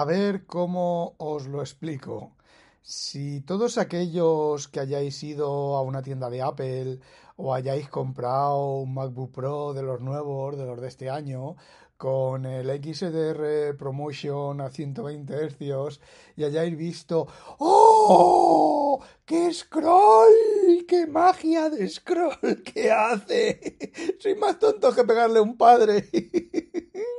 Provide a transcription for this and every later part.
A ver cómo os lo explico. Si todos aquellos que hayáis ido a una tienda de Apple o hayáis comprado un MacBook Pro de los nuevos, de los de este año, con el XDR Promotion a 120 Hz y hayáis visto ¡Oh! ¡Qué scroll! ¡Qué magia de scroll que hace! Soy más tonto que pegarle un padre.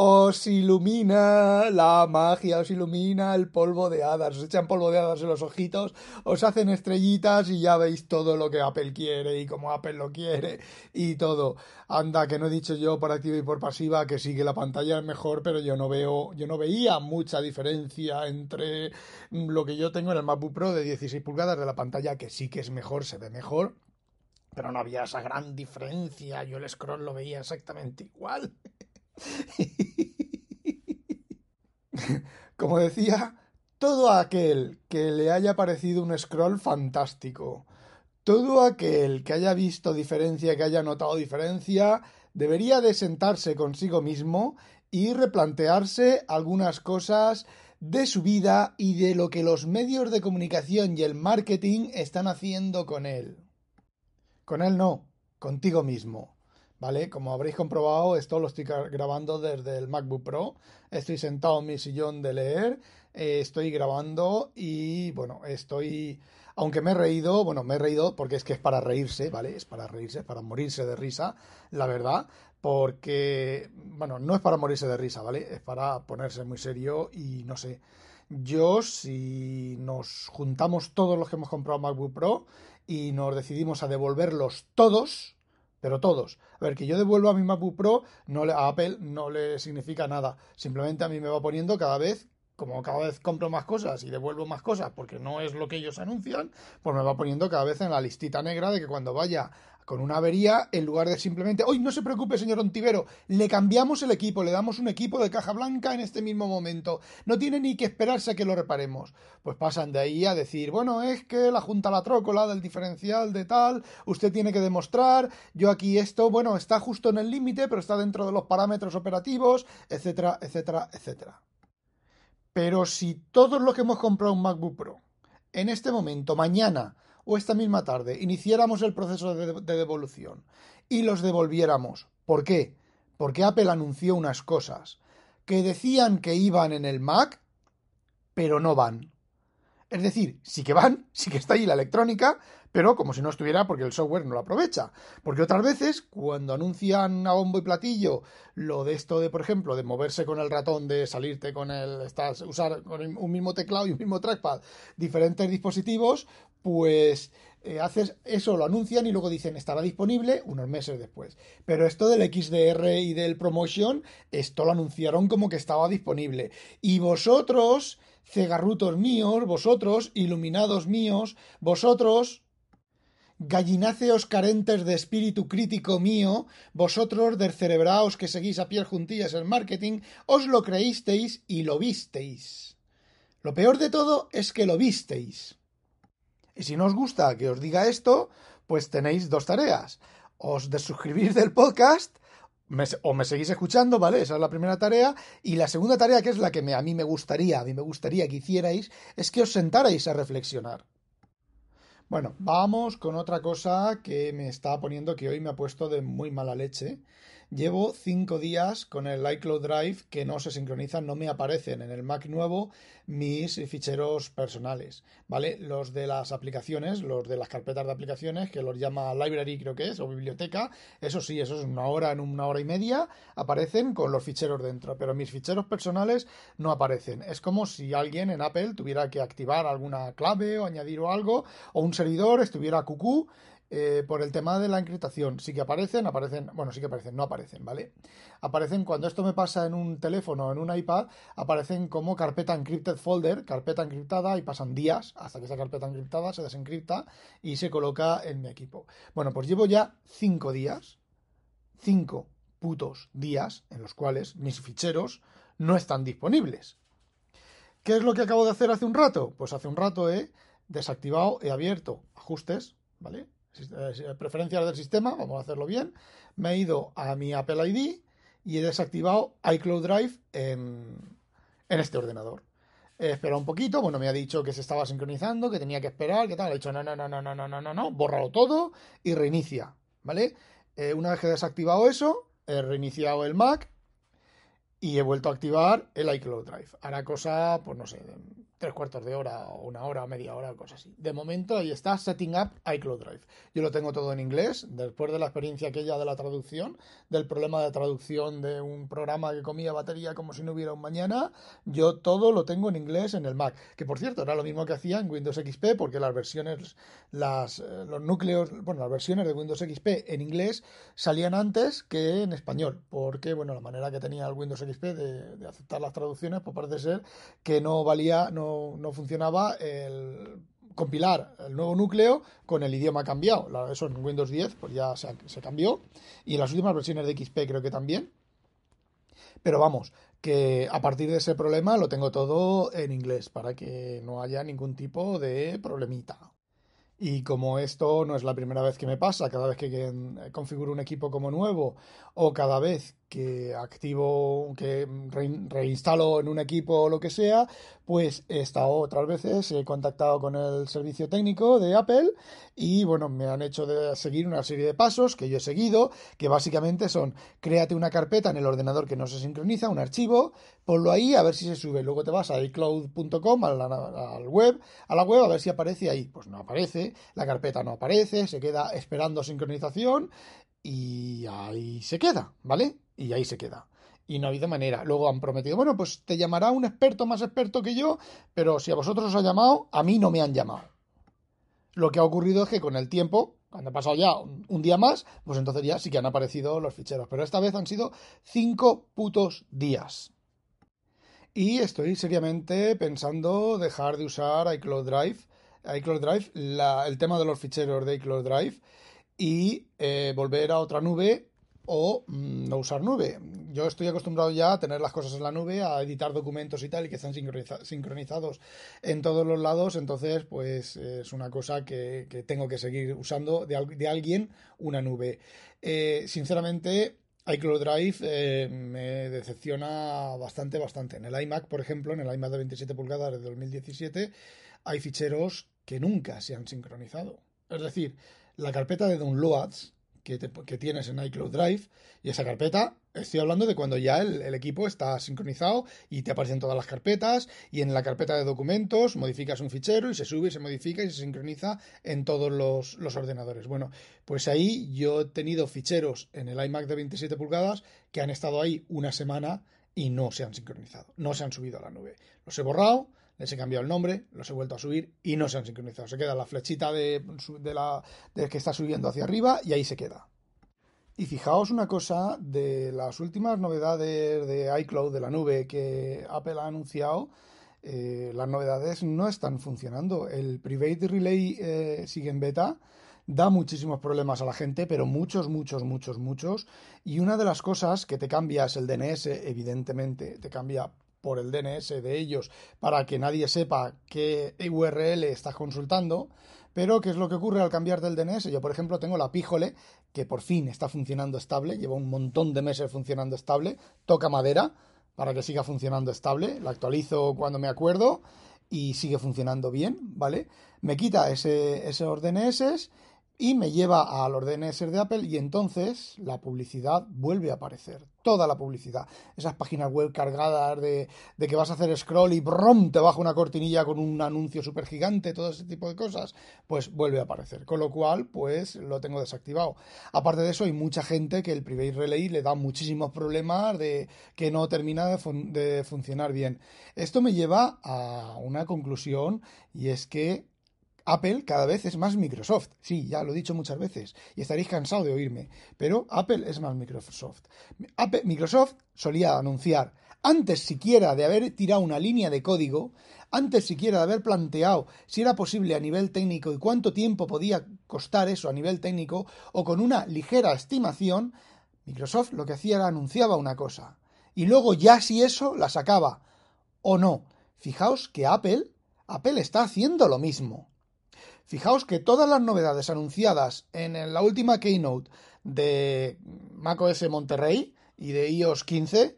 os ilumina la magia, os ilumina el polvo de hadas, os echan polvo de hadas en los ojitos, os hacen estrellitas y ya veis todo lo que Apple quiere y como Apple lo quiere y todo. Anda, que no he dicho yo por activa y por pasiva que sí que la pantalla es mejor, pero yo no veo, yo no veía mucha diferencia entre lo que yo tengo en el MacBook Pro de 16 pulgadas de la pantalla que sí que es mejor, se ve mejor. Pero no había esa gran diferencia, yo el scroll lo veía exactamente igual. Como decía, todo aquel que le haya parecido un scroll fantástico, todo aquel que haya visto diferencia, que haya notado diferencia, debería de sentarse consigo mismo y replantearse algunas cosas de su vida y de lo que los medios de comunicación y el marketing están haciendo con él. Con él no, contigo mismo. ¿Vale? Como habréis comprobado, esto lo estoy grabando desde el MacBook Pro. Estoy sentado en mi sillón de leer, eh, estoy grabando y, bueno, estoy... Aunque me he reído, bueno, me he reído porque es que es para reírse, ¿vale? Es para reírse, para morirse de risa, la verdad. Porque, bueno, no es para morirse de risa, ¿vale? Es para ponerse muy serio y no sé. Yo, si nos juntamos todos los que hemos comprado MacBook Pro y nos decidimos a devolverlos todos, pero todos. A ver, que yo devuelva a mi MacBook Pro no le, a Apple no le significa nada. Simplemente a mí me va poniendo cada vez, como cada vez compro más cosas y devuelvo más cosas porque no es lo que ellos anuncian, pues me va poniendo cada vez en la listita negra de que cuando vaya con una avería, en lugar de simplemente, hoy no se preocupe, señor Ontivero, le cambiamos el equipo, le damos un equipo de caja blanca en este mismo momento. No tiene ni que esperarse a que lo reparemos. Pues pasan de ahí a decir, bueno, es que la junta la trócola del diferencial de tal, usted tiene que demostrar, yo aquí esto, bueno, está justo en el límite, pero está dentro de los parámetros operativos, etcétera, etcétera, etcétera. Pero si todos los que hemos comprado un MacBook Pro, en este momento, mañana, o esta misma tarde iniciáramos el proceso de, devolución y los devolviéramos. ¿Por qué? Porque Apple anunció unas cosas que decían que iban en el Mac, pero no van. Es decir, sí que van, sí que está ahí la electrónica, pero como si no estuviera porque el software no lo aprovecha. Porque otras veces, cuando anuncian a bombo y platillo lo de esto de, por ejemplo, de moverse con el ratón, de salirte con el, estás, usar un mismo teclado y un mismo trackpad, diferentes dispositivos, pues eh, haces eso, lo anuncian y luego dicen estará disponible unos meses después. Pero esto del XDR y del Promotion, esto lo anunciaron como que estaba disponible. Y vosotros, cegarrutos míos, vosotros, iluminados míos, vosotros, gallináceos carentes de espíritu crítico mío, vosotros descerebraos que seguís a piel juntillas el marketing, os lo creísteis y lo visteis. Lo peor de todo es que lo visteis. Y si no os gusta que os diga esto, pues tenéis dos tareas. Os desuscribís del podcast o me seguís escuchando, ¿vale? Esa es la primera tarea. Y la segunda tarea, que es la que a mí me gustaría, a mí me gustaría que hicierais, es que os sentarais a reflexionar. Bueno, vamos con otra cosa que me está poniendo que hoy me ha puesto de muy mala leche. Llevo cinco días con el iCloud Drive que no se sincronizan, no me aparecen en el Mac nuevo mis ficheros personales, ¿vale? Los de las aplicaciones, los de las carpetas de aplicaciones, que los llama library creo que es, o biblioteca, eso sí, eso es una hora, en una hora y media, aparecen con los ficheros dentro, pero mis ficheros personales no aparecen. Es como si alguien en Apple tuviera que activar alguna clave o añadir algo, o un servidor estuviera cucú eh, por el tema de la encriptación. Sí que aparecen, aparecen, bueno, sí que aparecen, no aparecen, ¿vale? Aparecen cuando esto me pasa en un teléfono o en un iPad, aparecen como carpeta encrypted folder, carpeta encriptada y pasan días hasta que esa carpeta encriptada se desencripta y se coloca en mi equipo. Bueno, pues llevo ya cinco días, cinco putos días en los cuales mis ficheros no están disponibles. ¿Qué es lo que acabo de hacer hace un rato? Pues hace un rato he desactivado, he abierto ajustes, ¿vale? Eh, preferencias del sistema, vamos a hacerlo bien. Me he ido a mi Apple ID y he desactivado iCloud Drive en, este ordenador. He esperado un poquito, bueno, me ha dicho que se estaba sincronizando, que tenía que esperar, que tal. He dicho, no, no, no, no, no, no, no, no, no, bórralo todo y reinicia, ¿vale? Eh, una vez que he desactivado eso, he reiniciado el Mac y he vuelto a activar el iCloud Drive. Hará cosa, pues no sé, tres cuartos de hora o una hora o media hora, cosas así. De momento ahí está Setting Up iCloud Drive. Yo lo tengo todo en inglés, después de la experiencia aquella de la traducción, del problema de traducción de un programa que comía batería como si no hubiera un mañana, yo todo lo tengo en inglés en el Mac. Que por cierto, era lo mismo que hacía en Windows XP, porque las versiones, las, eh, los núcleos, bueno, las versiones de Windows XP en inglés salían antes que en español, porque, bueno, la manera que tenía el Windows XP de, de aceptar las traducciones, pues parece ser que no valía, no no, funcionaba el compilar el nuevo núcleo con el idioma cambiado. Eso en Windows 10 pues ya se, se, cambió. Y en las últimas versiones de XP creo que también. Pero vamos, que a partir de ese problema lo tengo todo en inglés para que no haya ningún tipo de problemita. Y como esto no es la primera vez que me pasa, cada vez que configuro un equipo como nuevo o cada vez que activo, que reinstalo en un equipo o lo que sea, pues he estado otras veces, he contactado con el servicio técnico de Apple y bueno, me han hecho de seguir una serie de pasos que yo he seguido, que básicamente son, créate una carpeta en el ordenador que no se sincroniza, un archivo, ponlo ahí a ver si se sube, luego te vas a iCloud.com, al web, a la web a ver si aparece ahí, pues no aparece, la carpeta no aparece, se queda esperando sincronización y ahí se queda, ¿vale? Y ahí se queda. Y no ha habido manera. Luego han prometido, bueno, pues te llamará un experto más experto que yo, pero si a vosotros os ha llamado, a mí no me han llamado. Lo que ha ocurrido es que con el tiempo, cuando ha pasado ya un, día más, pues entonces ya sí que han aparecido los ficheros. Pero esta vez han sido cinco putos días. Y estoy seriamente pensando dejar de usar iCloud Drive. iCloud Drive, el tema de los ficheros de iCloud Drive y eh, volver a otra nube o mm, no usar nube. Yo estoy acostumbrado ya a tener las cosas en la nube, a editar documentos y tal, y que están sincronizados en todos los lados, entonces pues es una cosa que, tengo que seguir usando de, alguien una nube. Eh, sinceramente, iCloud Drive eh, me decepciona bastante, bastante. En el iMac, por ejemplo, en el iMac de 27 pulgadas de 2017, hay ficheros que nunca se han sincronizado. Es decir, la carpeta de downloads que, que, tienes en iCloud Drive y esa carpeta, estoy hablando de cuando ya el, equipo está sincronizado y te aparecen todas las carpetas y en la carpeta de documentos modificas un fichero y se sube y se modifica y se sincroniza en todos los, los ordenadores. Bueno, pues ahí yo he tenido ficheros en el iMac de 27 pulgadas que han estado ahí una semana y no se han sincronizado, no se han subido a la nube. Los he borrado, les he cambiado el nombre, los he vuelto a subir y no se han sincronizado. Se queda la flechita de, la, que está subiendo hacia arriba y ahí se queda. Y fijaos una cosa de las últimas novedades de iCloud, de la nube que Apple ha anunciado, eh, las novedades no están funcionando. El Private Relay eh, sigue en beta, da muchísimos problemas a la gente, pero muchos, muchos, muchos, muchos. Y una de las cosas que te cambia es el DNS, evidentemente, te cambia por el DNS de ellos para que nadie sepa qué URL estás consultando. Pero, ¿qué es lo que ocurre al cambiar del DNS? Yo, por ejemplo, tengo la Píjole, que por fin está funcionando estable, lleva un montón de meses funcionando estable, toca madera para que siga funcionando estable, la actualizo cuando me acuerdo y sigue funcionando bien, ¿vale? Me quita ese, esos DNS y me lleva a los DNS de Apple y entonces la publicidad vuelve a aparecer. Toda la publicidad. Esas páginas web cargadas de, que vas a hacer scroll y ¡brum! te baja una cortinilla con un anuncio súper gigante, todo ese tipo de cosas, pues vuelve a aparecer. Con lo cual, pues lo tengo desactivado. Aparte de eso, hay mucha gente que el Private Relay le da muchísimos problemas de que no termina de funcionar bien. Esto me lleva a una conclusión y es que Apple cada vez es más Microsoft. Sí, ya lo he dicho muchas veces y estaréis cansados de oírme, pero Apple es más Microsoft. Microsoft solía anunciar, antes siquiera de haber tirado una línea de código, antes siquiera de haber planteado si era posible a nivel técnico y cuánto tiempo podía costar eso a nivel técnico, o con una ligera estimación, Microsoft lo que hacía era anunciaba una cosa. Y luego ya si eso la sacaba. O no. Fijaos que Apple, Apple está haciendo lo mismo. Fijaos que todas las novedades anunciadas en la última keynote de macOS Monterrey y de iOS 15,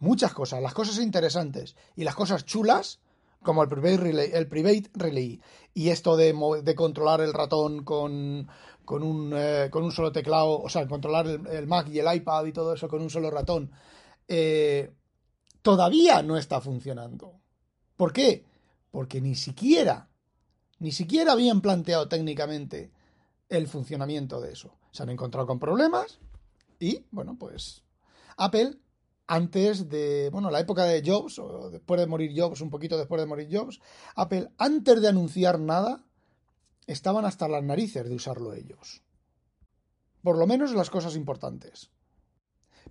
muchas cosas, las cosas interesantes y las cosas chulas, como el private relay, el private relay y esto de, controlar el ratón con, con, un, eh, con un solo teclado, o sea, controlar el, Mac y el iPad y todo eso con un solo ratón, eh, todavía no está funcionando. ¿Por qué? Porque ni siquiera ni siquiera habían planteado técnicamente el funcionamiento de eso. Se han encontrado con problemas y, bueno, pues Apple, antes de, bueno, la época de Jobs, o después de morir Jobs, un poquito después de morir Jobs, Apple, antes de anunciar nada, estaban hasta las narices de usarlo ellos. Por lo menos las cosas importantes.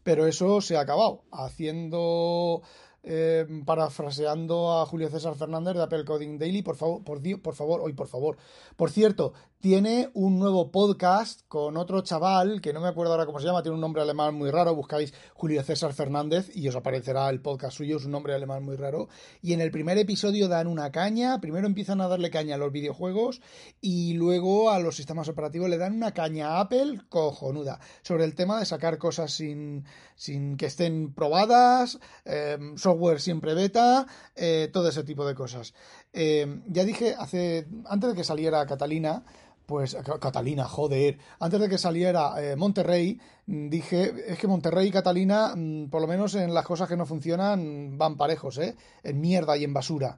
Pero eso se ha acabado, haciendo eh, parafraseando a Julio César Fernández de Apple Coding Daily, por favor, por, por favor, hoy por favor. Por cierto, tiene un nuevo podcast con otro chaval, que no me acuerdo ahora cómo se llama, tiene un nombre alemán muy raro, buscáis Julio César Fernández y os aparecerá el podcast suyo, es un nombre alemán muy raro. Y en el primer episodio dan una caña, primero empiezan a darle caña a los videojuegos y luego a los sistemas operativos le dan una caña a Apple cojonuda sobre el tema de sacar cosas sin, sin que estén probadas, eh, software siempre beta, eh, todo ese tipo de cosas. Eh, ya dije hace antes de que saliera Catalina, pues Catalina, joder, antes de que saliera eh, Monterrey, dije, es que Monterrey y Catalina, mm, por lo menos en las cosas que no funcionan, van parejos, ¿eh? En mierda y en basura.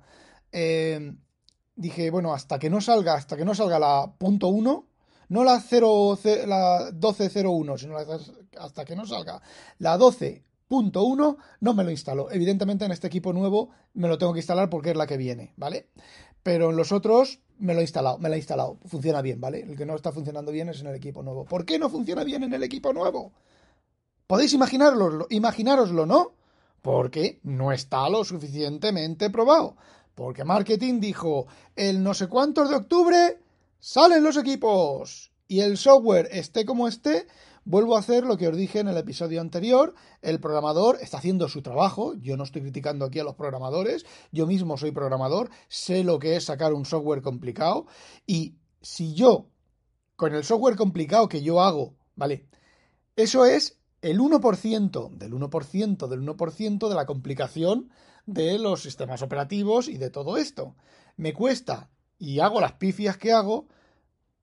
dije, bueno, hasta que no salga, hasta que no salga la punto .1, no la, 0, la 12.01, sino hasta que no salga la 12 punto uno, no me lo instalo. Evidentemente en este equipo nuevo me lo tengo que instalar porque es la que viene, ¿vale? Pero en los otros me lo he instalado, me lo he instalado. Funciona bien, ¿vale? El que no está funcionando bien es en el equipo nuevo. ¿Por qué no funciona bien en el equipo nuevo? Podéis imaginaroslo, imaginároslo, ¿no? Porque no está lo suficientemente probado. Porque marketing dijo, el no sé cuántos de octubre salen los equipos. Y el software esté como esté, Vuelvo a hacer lo que os dije en el episodio anterior. El programador está haciendo su trabajo. Yo no estoy criticando aquí a los programadores. Yo mismo soy programador. Sé lo que es sacar un software complicado. Y si yo, con el software complicado que yo hago, ¿vale? Eso es el 1% del 1% del 1% de la complicación de los sistemas operativos y de todo esto. Me cuesta y hago las pifias que hago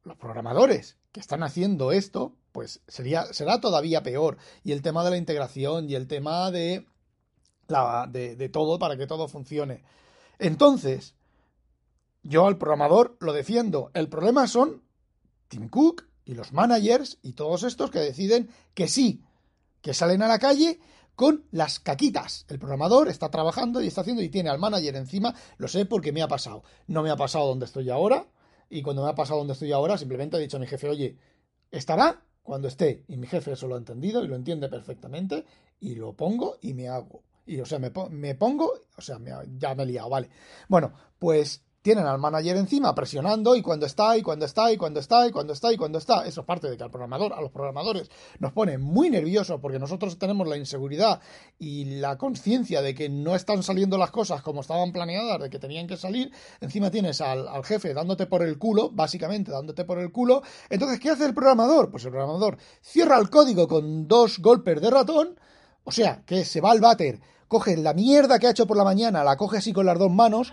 los programadores que están haciendo esto pues sería, será todavía peor. Y el tema de la integración y el tema de, la, de, de todo para que todo funcione. Entonces, yo al programador lo defiendo. El problema son Tim Cook y los managers y todos estos que deciden que sí, que salen a la calle con las caquitas. El programador está trabajando y está haciendo y tiene al manager encima, lo sé porque me ha pasado. No me ha pasado donde estoy ahora y cuando me ha pasado donde estoy ahora simplemente he dicho a mi jefe, oye, ¿estará? Cuando esté, y mi jefe eso lo ha entendido y lo entiende perfectamente, y lo pongo y me hago. Y o sea, me, me pongo, o sea, ya me he liado, vale. Bueno, pues tienen al manager encima presionando y cuando está y cuando está y cuando está y cuando está y cuando está. Eso es parte de que al programador, a los programadores nos pone muy nervioso porque nosotros tenemos la inseguridad y la conciencia de que no están saliendo las cosas como estaban planeadas, de que tenían que salir. Encima tienes al, al jefe dándote por el culo, básicamente dándote por el culo. Entonces, ¿qué hace el programador? Pues el programador cierra el código con dos golpes de ratón, o sea, que se va al váter coge la mierda que ha hecho por la mañana, la coge así con las dos manos,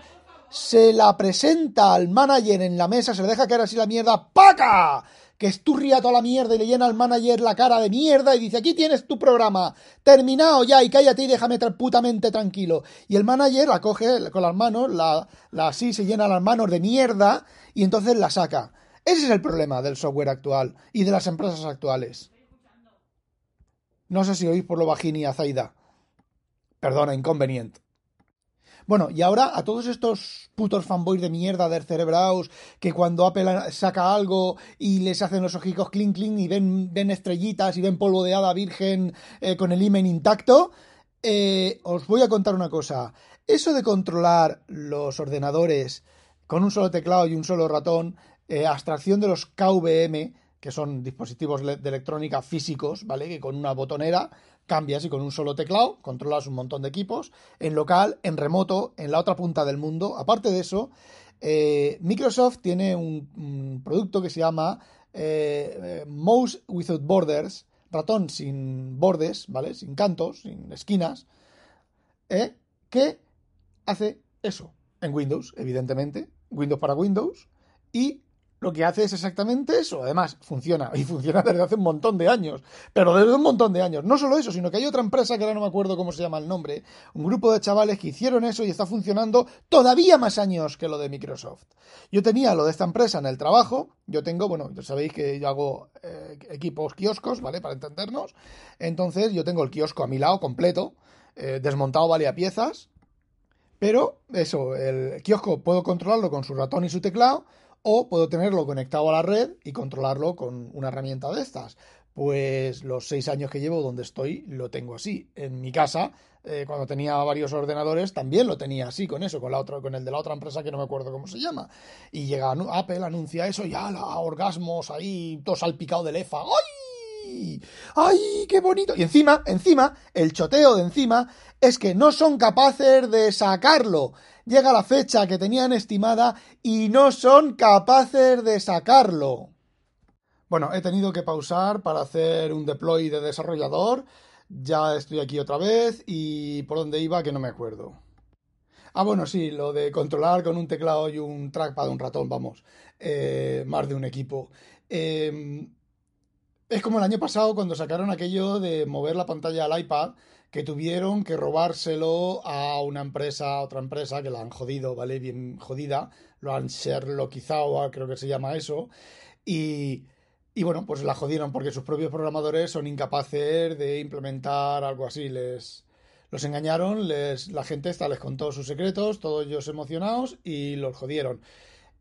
se la presenta al manager en la mesa, se le deja caer así la mierda, ¡paca! Que esturria toda la mierda y le llena al manager la cara de mierda y dice, aquí tienes tu programa, terminado ya y cállate y déjame putamente tranquilo. Y el manager la coge con las manos, la, la así se llena las manos de mierda y entonces la saca. Ese es el problema del software actual y de las empresas actuales. No sé si oís por lo bajini a Zaida. Perdona, inconveniente. Bueno, y ahora a todos estos putos fanboys de mierda del Cerebraos que cuando Apple saca algo y les hacen los ojicos clink clink y ven, ven estrellitas y ven polvo de hada virgen eh, con el imen intacto, eh, os voy a contar una cosa. Eso de controlar los ordenadores con un solo teclado y un solo ratón, eh, abstracción de los KVM, que son dispositivos de electrónica físicos, ¿vale? Que con una botonera cambias y con un solo teclado controlas un montón de equipos, en local, en remoto, en la otra punta del mundo. Aparte de eso, eh, Microsoft tiene un, producto que se llama eh, Mouse Without Borders, ratón sin bordes, ¿vale? Sin cantos, sin esquinas, ¿eh? que hace eso en Windows, evidentemente, Windows para Windows, y lo que hace es exactamente eso. Además, funciona, y funciona desde hace un montón de años, pero desde un montón de años. No solo eso, sino que hay otra empresa que ahora no me acuerdo cómo se llama el nombre, un grupo de chavales que hicieron eso y está funcionando todavía más años que lo de Microsoft. Yo tenía lo de esta empresa en el trabajo, yo tengo, bueno, ya sabéis que yo hago eh, equipos kioscos, ¿vale? Para entendernos. Entonces, yo tengo el kiosco a mi lado completo, eh, desmontado, vale, a piezas. Pero eso, el kiosco puedo controlarlo con su ratón y su teclado o puedo tenerlo conectado a la red y controlarlo con una herramienta de estas. Pues los seis años que llevo donde estoy lo tengo así. En mi casa, eh, cuando tenía varios ordenadores, también lo tenía así, con eso, con, la otra, con el de la otra empresa que no me acuerdo cómo se llama. Y llega Apple, anuncia eso, y la orgasmos ahí, todo salpicado de lefa. ¡Ay! ¡Ay, qué bonito! Y encima, encima, el choteo de encima es que no son capaces de sacarlo llega la fecha que tenían estimada y no son capaces de sacarlo. Bueno, he tenido que pausar para hacer un deploy de desarrollador. Ya estoy aquí otra vez y por dónde iba que no me acuerdo. Ah, bueno, sí, lo de controlar con un teclado y un trackpad, un ratón, vamos, eh, más de un equipo. Em, es como el año pasado cuando sacaron aquello de mover la pantalla al iPad que tuvieron que robárselo a una empresa, a otra empresa, que la han jodido, ¿vale? Bien jodida, lo han Sherlockizado, creo que se llama eso, y, y bueno, pues la jodieron porque sus propios programadores son incapaces de implementar algo así, les los engañaron, les, la gente esta les contó sus secretos, todos ellos emocionados y los jodieron.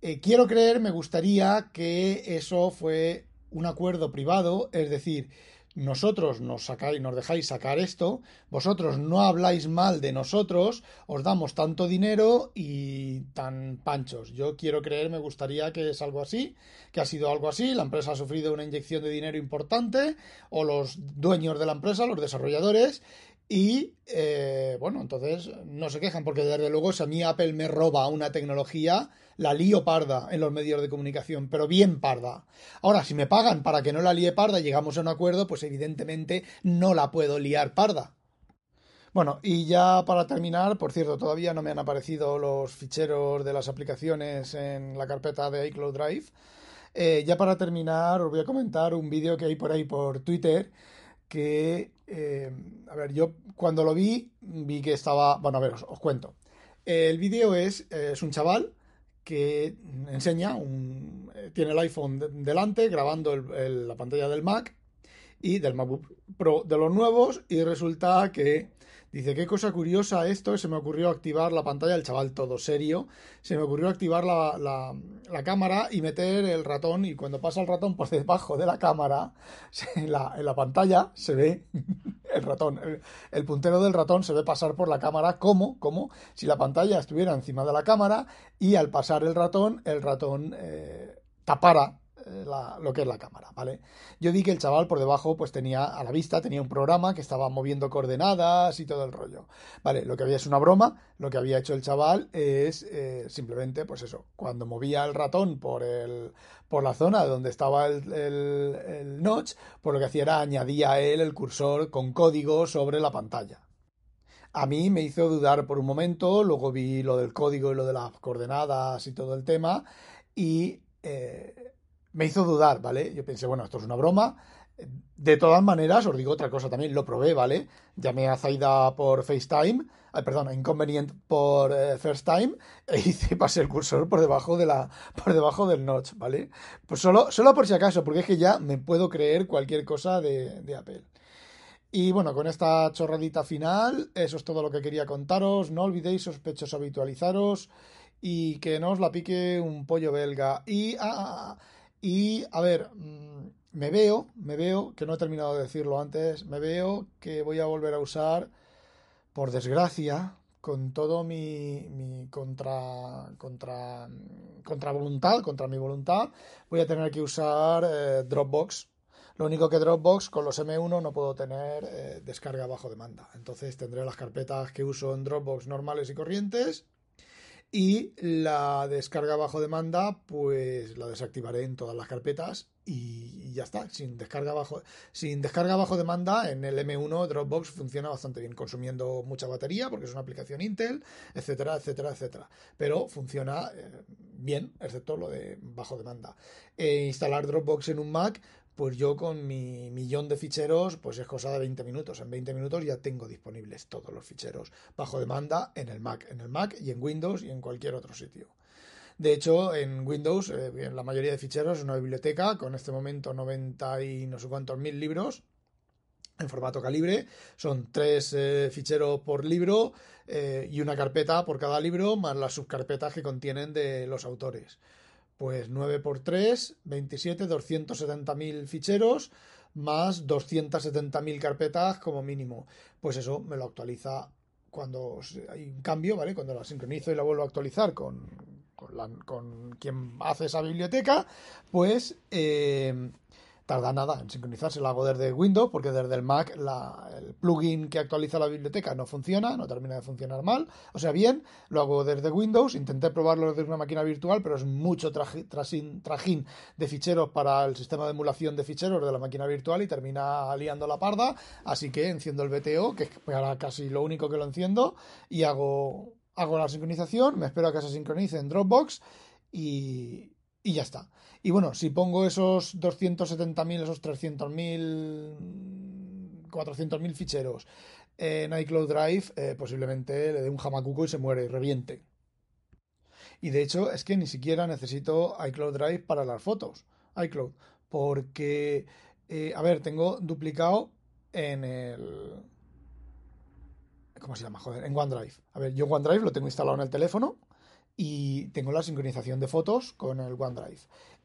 Eh, quiero creer, me gustaría que eso fue un acuerdo privado, es decir, nosotros nos sacáis, nos dejáis sacar esto, vosotros no habláis mal de nosotros, os damos tanto dinero y tan panchos. Yo quiero creer, me gustaría que es algo así, que ha sido algo así, la empresa ha sufrido una inyección de dinero importante, o los dueños de la empresa, los desarrolladores, y eh, bueno, entonces no se quejan, porque desde luego si a mí Apple me roba una tecnología, la lío parda en los medios de comunicación, pero bien parda. Ahora, si me pagan para que no la líe parda y llegamos a un acuerdo, pues evidentemente no la puedo liar parda. Bueno, y ya para terminar, por cierto, todavía no me han aparecido los ficheros de las aplicaciones en la carpeta de iCloud Drive. Eh, ya para terminar, os voy a comentar un vídeo que hay por ahí por Twitter que, eh, a ver, yo cuando lo vi, vi que estaba, bueno, a ver, os, cuento. El vídeo es, es un chaval que enseña, un, eh, tiene el iPhone delante grabando la pantalla del Mac y del MacBook Pro de los nuevos y resulta que Dice, qué cosa curiosa esto, se me ocurrió activar la pantalla, el chaval todo serio, se me ocurrió activar la, la, cámara y meter el ratón y cuando pasa el ratón por debajo de la cámara, en la, en la pantalla se ve el ratón, el, puntero del ratón se ve pasar por la cámara como, como si la pantalla estuviera encima de la cámara y al pasar el ratón, el ratón eh, tapara eh, lo que es la cámara, ¿vale? Yo vi que el chaval por debajo pues tenía a la vista, tenía un programa que estaba moviendo coordenadas y todo el rollo, ¿vale? Lo que había es una broma, lo que había hecho el chaval es eh, simplemente pues eso, cuando movía el ratón por, el, por la zona donde estaba el, el, notch, pues lo que hacía era añadía a él el cursor con código sobre la pantalla. A mí me hizo dudar por un momento, luego vi lo del código y lo de las coordenadas y todo el tema y... Eh, me hizo dudar, ¿vale? Yo pensé, bueno, esto es una broma. De todas maneras, os digo otra cosa también, lo probé, ¿vale? Llamé a Zaida por FaceTime, ay, perdón, Inconvenient por eh, First Time, e hice, pasé el cursor por debajo de la, por debajo del notch, ¿vale? Pues solo, solo por si acaso, porque es que ya me puedo creer cualquier cosa de, de Apple. Y bueno, con esta chorradita final, eso es todo lo que quería contaros. No olvidéis, sospechosos, habitualizaros y que no os la pique un pollo belga. Y, ah, ah, ah, y a ver, mm, me veo, me veo, que no he terminado de decirlo antes, me veo que voy a volver a usar, por desgracia, con todo mi, mi contra, contra, contra voluntad, contra mi voluntad, voy a tener que usar eh, Dropbox. Lo único que Dropbox con los M1 no puedo tener eh, descarga bajo demanda. Entonces tendré las carpetas que uso en Dropbox normales y corrientes y la descarga bajo demanda, pues la desactivaré en todas las carpetas y ya está. Sin descarga bajo, sin descarga bajo demanda, en el M1 Dropbox funciona bastante bien, consumiendo mucha batería porque es una aplicación Intel, etcétera, etcétera, etcétera. Pero funciona eh, bien, excepto lo de bajo demanda. E instalar Dropbox en un Mac, pues yo con mi millón de ficheros, pues es cosa de 20 minutos. En 20 minutos ya tengo disponibles todos los ficheros bajo demanda en el Mac, en el Mac y en Windows y en cualquier otro sitio. De hecho, en Windows, eh, la mayoría de ficheros es una biblioteca con este momento 90 y no sé cuántos mil libros en formato calibre. Son tres eh, ficheros por libro eh, y una carpeta por cada libro, más las subcarpetas que contienen de los autores. Pues 9 por 3, 27, 270.000 ficheros más 270.000 carpetas como mínimo. Pues eso me lo actualiza cuando hay un cambio, ¿vale? Cuando la sincronizo y la vuelvo a actualizar con, con, quien hace esa biblioteca, pues eh, tarda nada en sincronizarse. Lo hago desde Windows porque desde el Mac el plugin que actualiza la biblioteca no funciona, no termina de funcionar mal. O sea, bien, lo hago desde Windows. Intenté probarlo desde una máquina virtual, pero es mucho trajín, de ficheros para el sistema de emulación de ficheros de la máquina virtual y termina liando la parda. Así que enciendo el BTO, que es para casi lo único que lo enciendo, y hago, hago la sincronización. Me espero a que se sincronice en Dropbox y, y ya está. Y bueno, si pongo esos 270.000, esos 300.000, 400.000 ficheros en iCloud Drive, eh, posiblemente le dé un jamacuco y se muere y reviente. Y de hecho es que ni siquiera necesito iCloud Drive para las fotos, iCloud, porque, eh, a ver, tengo duplicado en el... ¿Cómo se llama? Joder, en OneDrive. A ver, yo OneDrive lo tengo instalado en el teléfono y tengo la sincronización de fotos con el OneDrive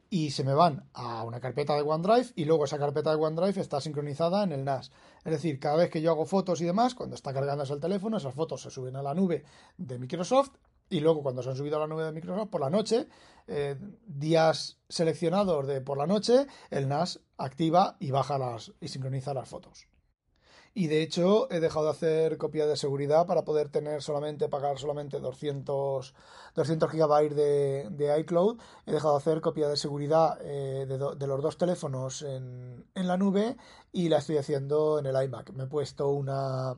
y se me van a una carpeta de OneDrive y luego esa carpeta de OneDrive está sincronizada en el NAS. Es decir, cada vez que yo hago fotos y demás, cuando está cargándose el teléfono, esas fotos se suben a la nube de Microsoft y luego cuando se han subido a la nube de Microsoft por la noche, eh, días seleccionados de por la noche, el NAS activa y baja las y sincroniza las fotos. Y de hecho he dejado de hacer copia de seguridad para poder tener solamente, pagar solamente 200, 200 GB de, de, iCloud. He dejado de hacer copia de seguridad eh, de, los dos teléfonos en, en la nube y la estoy haciendo en el iMac. Me he puesto una,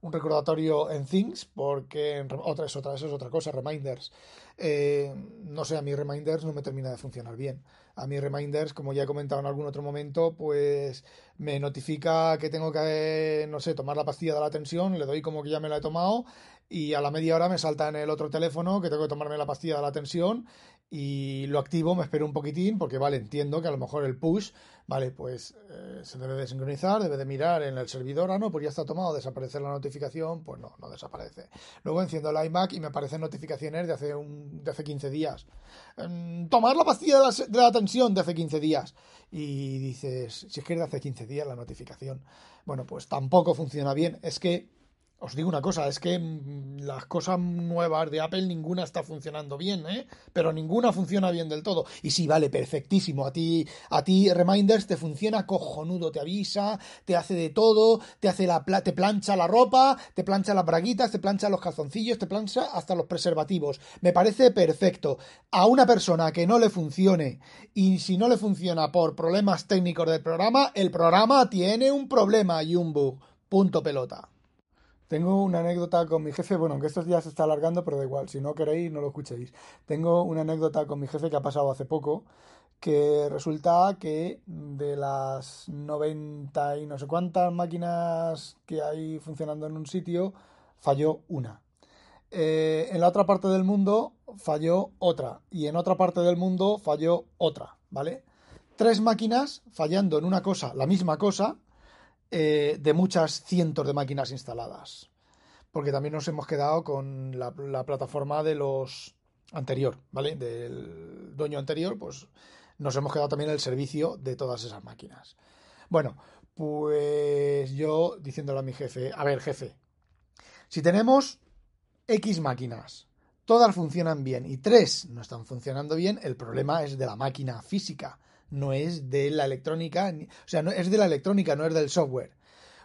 un recordatorio en Things, porque otra es otra, eso es otra cosa, reminders. Eh, no sé, a mí reminders no me termina de funcionar bien. A mí reminders, como ya he comentado en algún otro momento, pues me notifica que tengo que, no sé, tomar la pastilla de la tensión, le doy como que ya me la he tomado y a la media hora me salta en el otro teléfono que tengo que tomarme la pastilla de la tensión y lo activo, me espero un poquitín porque, vale, entiendo que a lo mejor el push, vale, pues eh, se debe de sincronizar, debe de mirar en el servidor, ah, no, pues ya está tomado, desaparece la notificación, pues no, no desaparece. Luego enciendo el iMac y me aparecen notificaciones de hace, un, de hace 15 días. Em, tomar la pastilla de la, de la tensión de hace 15 días. Y dices, si es que es de hace 15 días la notificación. Bueno, pues tampoco funciona bien. Es que os digo una cosa, es que mm, las cosas nuevas de Apple ninguna está funcionando bien, ¿eh? Pero ninguna funciona bien del todo. Y sí, vale, perfectísimo. A ti, a ti Reminders te funciona cojonudo, te avisa, te hace de todo, te hace la te plancha la ropa, te plancha las braguitas, te plancha los calzoncillos, te plancha hasta los preservativos. Me parece perfecto. A una persona que no le funcione y si no le funciona por problemas técnicos del programa, el programa tiene un problema y un bug. Punto pelota. Tengo una anécdota con mi jefe, bueno, aunque estos días se está alargando, pero da igual, si no queréis, no lo escuchéis. Tengo una anécdota con mi jefe que ha pasado hace poco, que resulta que de las 90 y no sé cuántas máquinas que hay funcionando en un sitio, falló una. Eh, en la otra parte del mundo falló otra. Y en otra parte del mundo falló otra, ¿vale? Tres máquinas fallando en una cosa, la misma cosa, eh, de muchas cientos de máquinas instaladas. Porque también nos hemos quedado con la, la plataforma de los anterior, ¿vale? Del dueño anterior, pues nos hemos quedado también el servicio de todas esas máquinas. Bueno, pues yo diciéndole a mi jefe, a ver jefe, si tenemos X máquinas, todas funcionan bien y tres no están funcionando bien, el problema es de la máquina física, no es de la electrónica, o sea, no es de la electrónica, no es del software.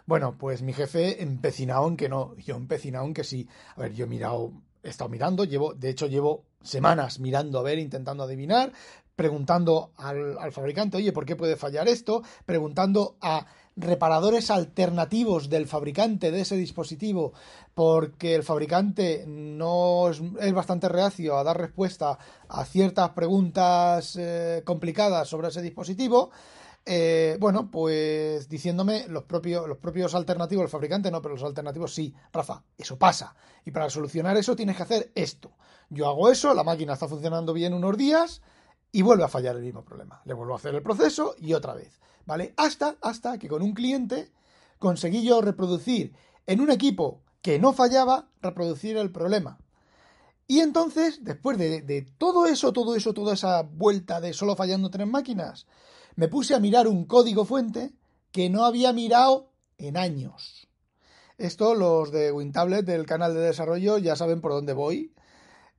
Bueno, pues mi jefe empecinado en que no, yo empecinado en que sí. A ver, yo he mirado, he estado mirando, llevo, de hecho llevo semanas mirando a ver, intentando adivinar, preguntando al, al fabricante, oye, ¿por qué puede fallar esto? Preguntando a reparadores alternativos del fabricante de ese dispositivo porque el fabricante no es, bastante reacio a dar respuesta a ciertas preguntas eh, complicadas sobre ese dispositivo. Eh, bueno, pues diciéndome los propios, los propios alternativos, el fabricante no, pero los alternativos sí, Rafa, eso pasa. Y para solucionar eso tienes que hacer esto. Yo hago eso, la máquina está funcionando bien unos días y vuelve a fallar el mismo problema. Le vuelvo a hacer el proceso y otra vez. ¿Vale? Hasta, hasta que con un cliente conseguí yo reproducir en un equipo que no fallaba, reproducir el problema. Y entonces, después de, de, todo eso, todo eso, toda esa vuelta de solo fallando tres máquinas, me puse a mirar un código fuente que no había mirado en años. Esto los de WinTablet del canal de desarrollo ya saben por dónde voy.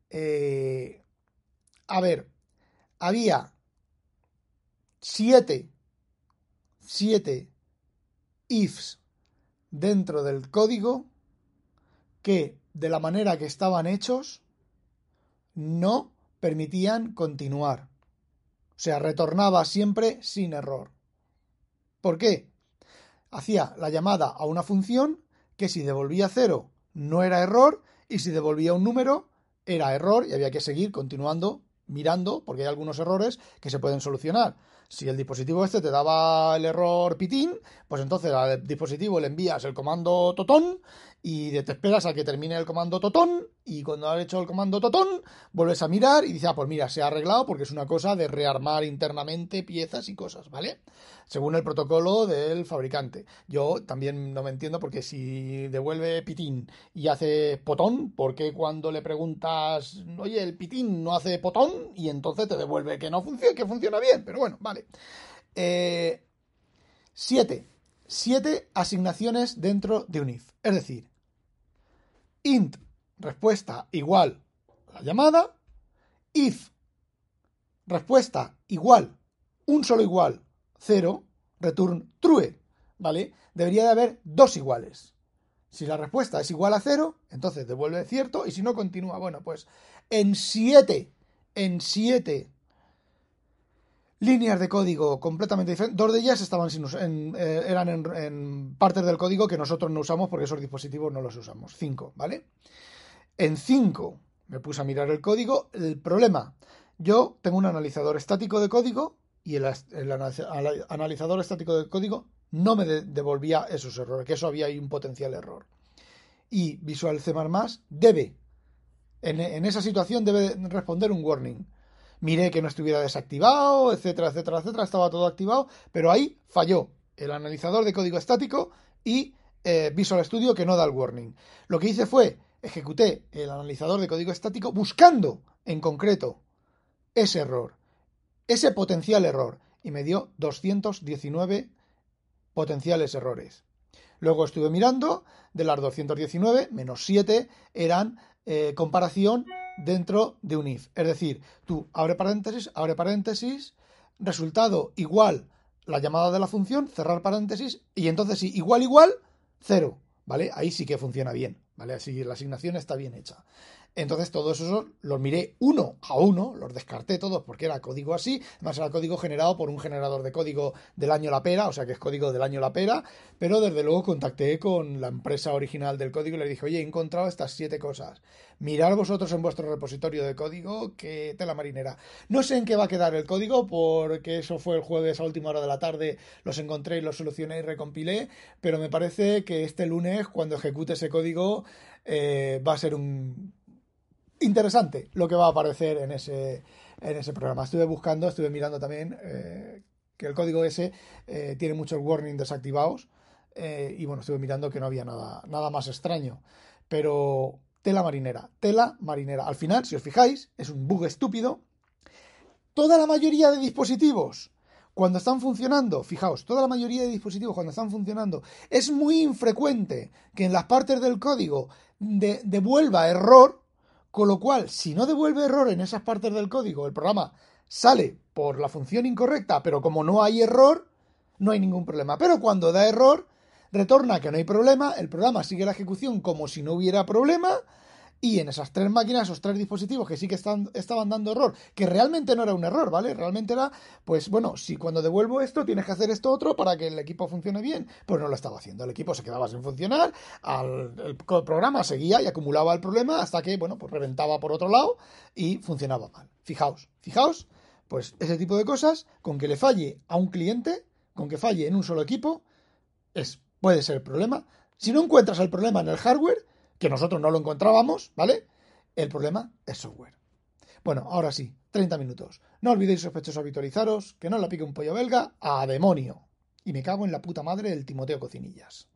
Eh, a ver, había siete 7 ifs dentro del código que, de la manera que estaban hechos, no permitían continuar. O sea, retornaba siempre sin error. ¿Por qué? Hacía la llamada a una función que si devolvía cero no era error y si devolvía un número era error y había que seguir continuando mirando porque hay algunos errores que se pueden solucionar. Si el dispositivo este te daba el error pitín, pues entonces al dispositivo le envías el comando totón y te esperas a que termine el comando totón y cuando has hecho el comando totón vuelves a mirar y dices, ah, pues mira, se ha arreglado porque es una cosa de rearmar internamente piezas y cosas, ¿vale? Según el protocolo del fabricante. Yo también no me entiendo porque si devuelve pitín y hace potón, ¿por qué cuando le preguntas, oye, el pitín no hace potón y entonces te devuelve que no funciona, que funciona bien? Pero bueno, vale. Eh, siete. Siete asignaciones dentro de un if. Es decir, int respuesta igual a la llamada, if respuesta igual, un solo igual, cero, return true, ¿vale? Debería de haber dos iguales. Si la respuesta es igual a cero, entonces devuelve cierto y si no continúa. Bueno, pues en siete, en siete líneas de código completamente diferentes. Dos de ellas estaban sin en, eh, eran en, partes del código que nosotros no usamos porque esos dispositivos no los usamos. Cinco, ¿vale? En cinco me puse a mirar el código. El problema, yo tengo un analizador estático de código y el, analizador estático de código no me de, devolvía esos errores, que eso había ahí un potencial error. Y Visual C++ debe, en, en esa situación debe responder un warning miré que no estuviera desactivado, etcétera, etcétera, etcétera, estaba todo activado, pero ahí falló el analizador de código estático y eh, Visual Studio que no da el warning. Lo que hice fue ejecuté el analizador de código estático buscando en concreto ese error, ese potencial error, y me dio 219 potenciales errores. Luego estuve mirando, de las 219, menos 7 eran eh, comparación dentro de un if. Es decir, tú abre paréntesis, abre paréntesis, resultado igual la llamada de la función, cerrar paréntesis, y entonces sí, igual, igual, cero. ¿Vale? Ahí sí que funciona bien. ¿Vale? Así la asignación está bien hecha. Entonces todos esos los miré uno a uno, los descarté todos porque era código así, además era código generado por un generador de código del año La Pera, o sea que es código del año La Pera, pero desde luego contacté con la empresa original del código y le dije, oye, he encontrado estas siete cosas, mirad vosotros en vuestro repositorio de código que tela marinera. No sé en qué va a quedar el código porque eso fue el jueves a última hora de la tarde, los encontré y los solucioné y recompilé, pero me parece que este lunes cuando ejecute ese código eh, va a ser un interesante lo que va a aparecer en ese, en ese programa. Estuve buscando, estuve mirando también eh, que el código ese eh, tiene muchos warnings desactivados. Eh, y bueno, estuve mirando que no había nada, nada más extraño. Pero tela marinera, tela marinera. Al final, si os fijáis, es un bug estúpido. Toda la mayoría de dispositivos, cuando están funcionando, fijaos, toda la mayoría de dispositivos cuando están funcionando, es muy infrecuente que en las partes del código devuelva error, con lo cual, si no devuelve error en esas partes del código, el programa sale por la función incorrecta, pero como no hay error, no hay ningún problema. Pero cuando da error, retorna que no hay problema, el programa sigue la ejecución como si no hubiera problema, y en esas tres máquinas, esos tres dispositivos que sí que están, estaban dando error, que realmente no era un error, ¿vale? Realmente era, pues bueno, si cuando devuelvo esto tienes que hacer esto otro para que el equipo funcione bien, pues no lo estaba haciendo. El equipo se quedaba sin funcionar, el programa seguía y acumulaba el problema hasta que, bueno, pues reventaba por otro lado y funcionaba mal. Fijaos, fijaos, pues ese tipo de cosas, con que le falle a un cliente, con que falle en un solo equipo, es, puede ser el problema. Si no encuentras el problema en el hardware, que nosotros no lo encontrábamos, ¿vale? El problema es software. Bueno, ahora sí, 30 minutos. No olvidéis sospechosos habitualizaros, que no la pique un pollo belga, a demonio. Y me cago en la puta madre del Timoteo Cocinillas.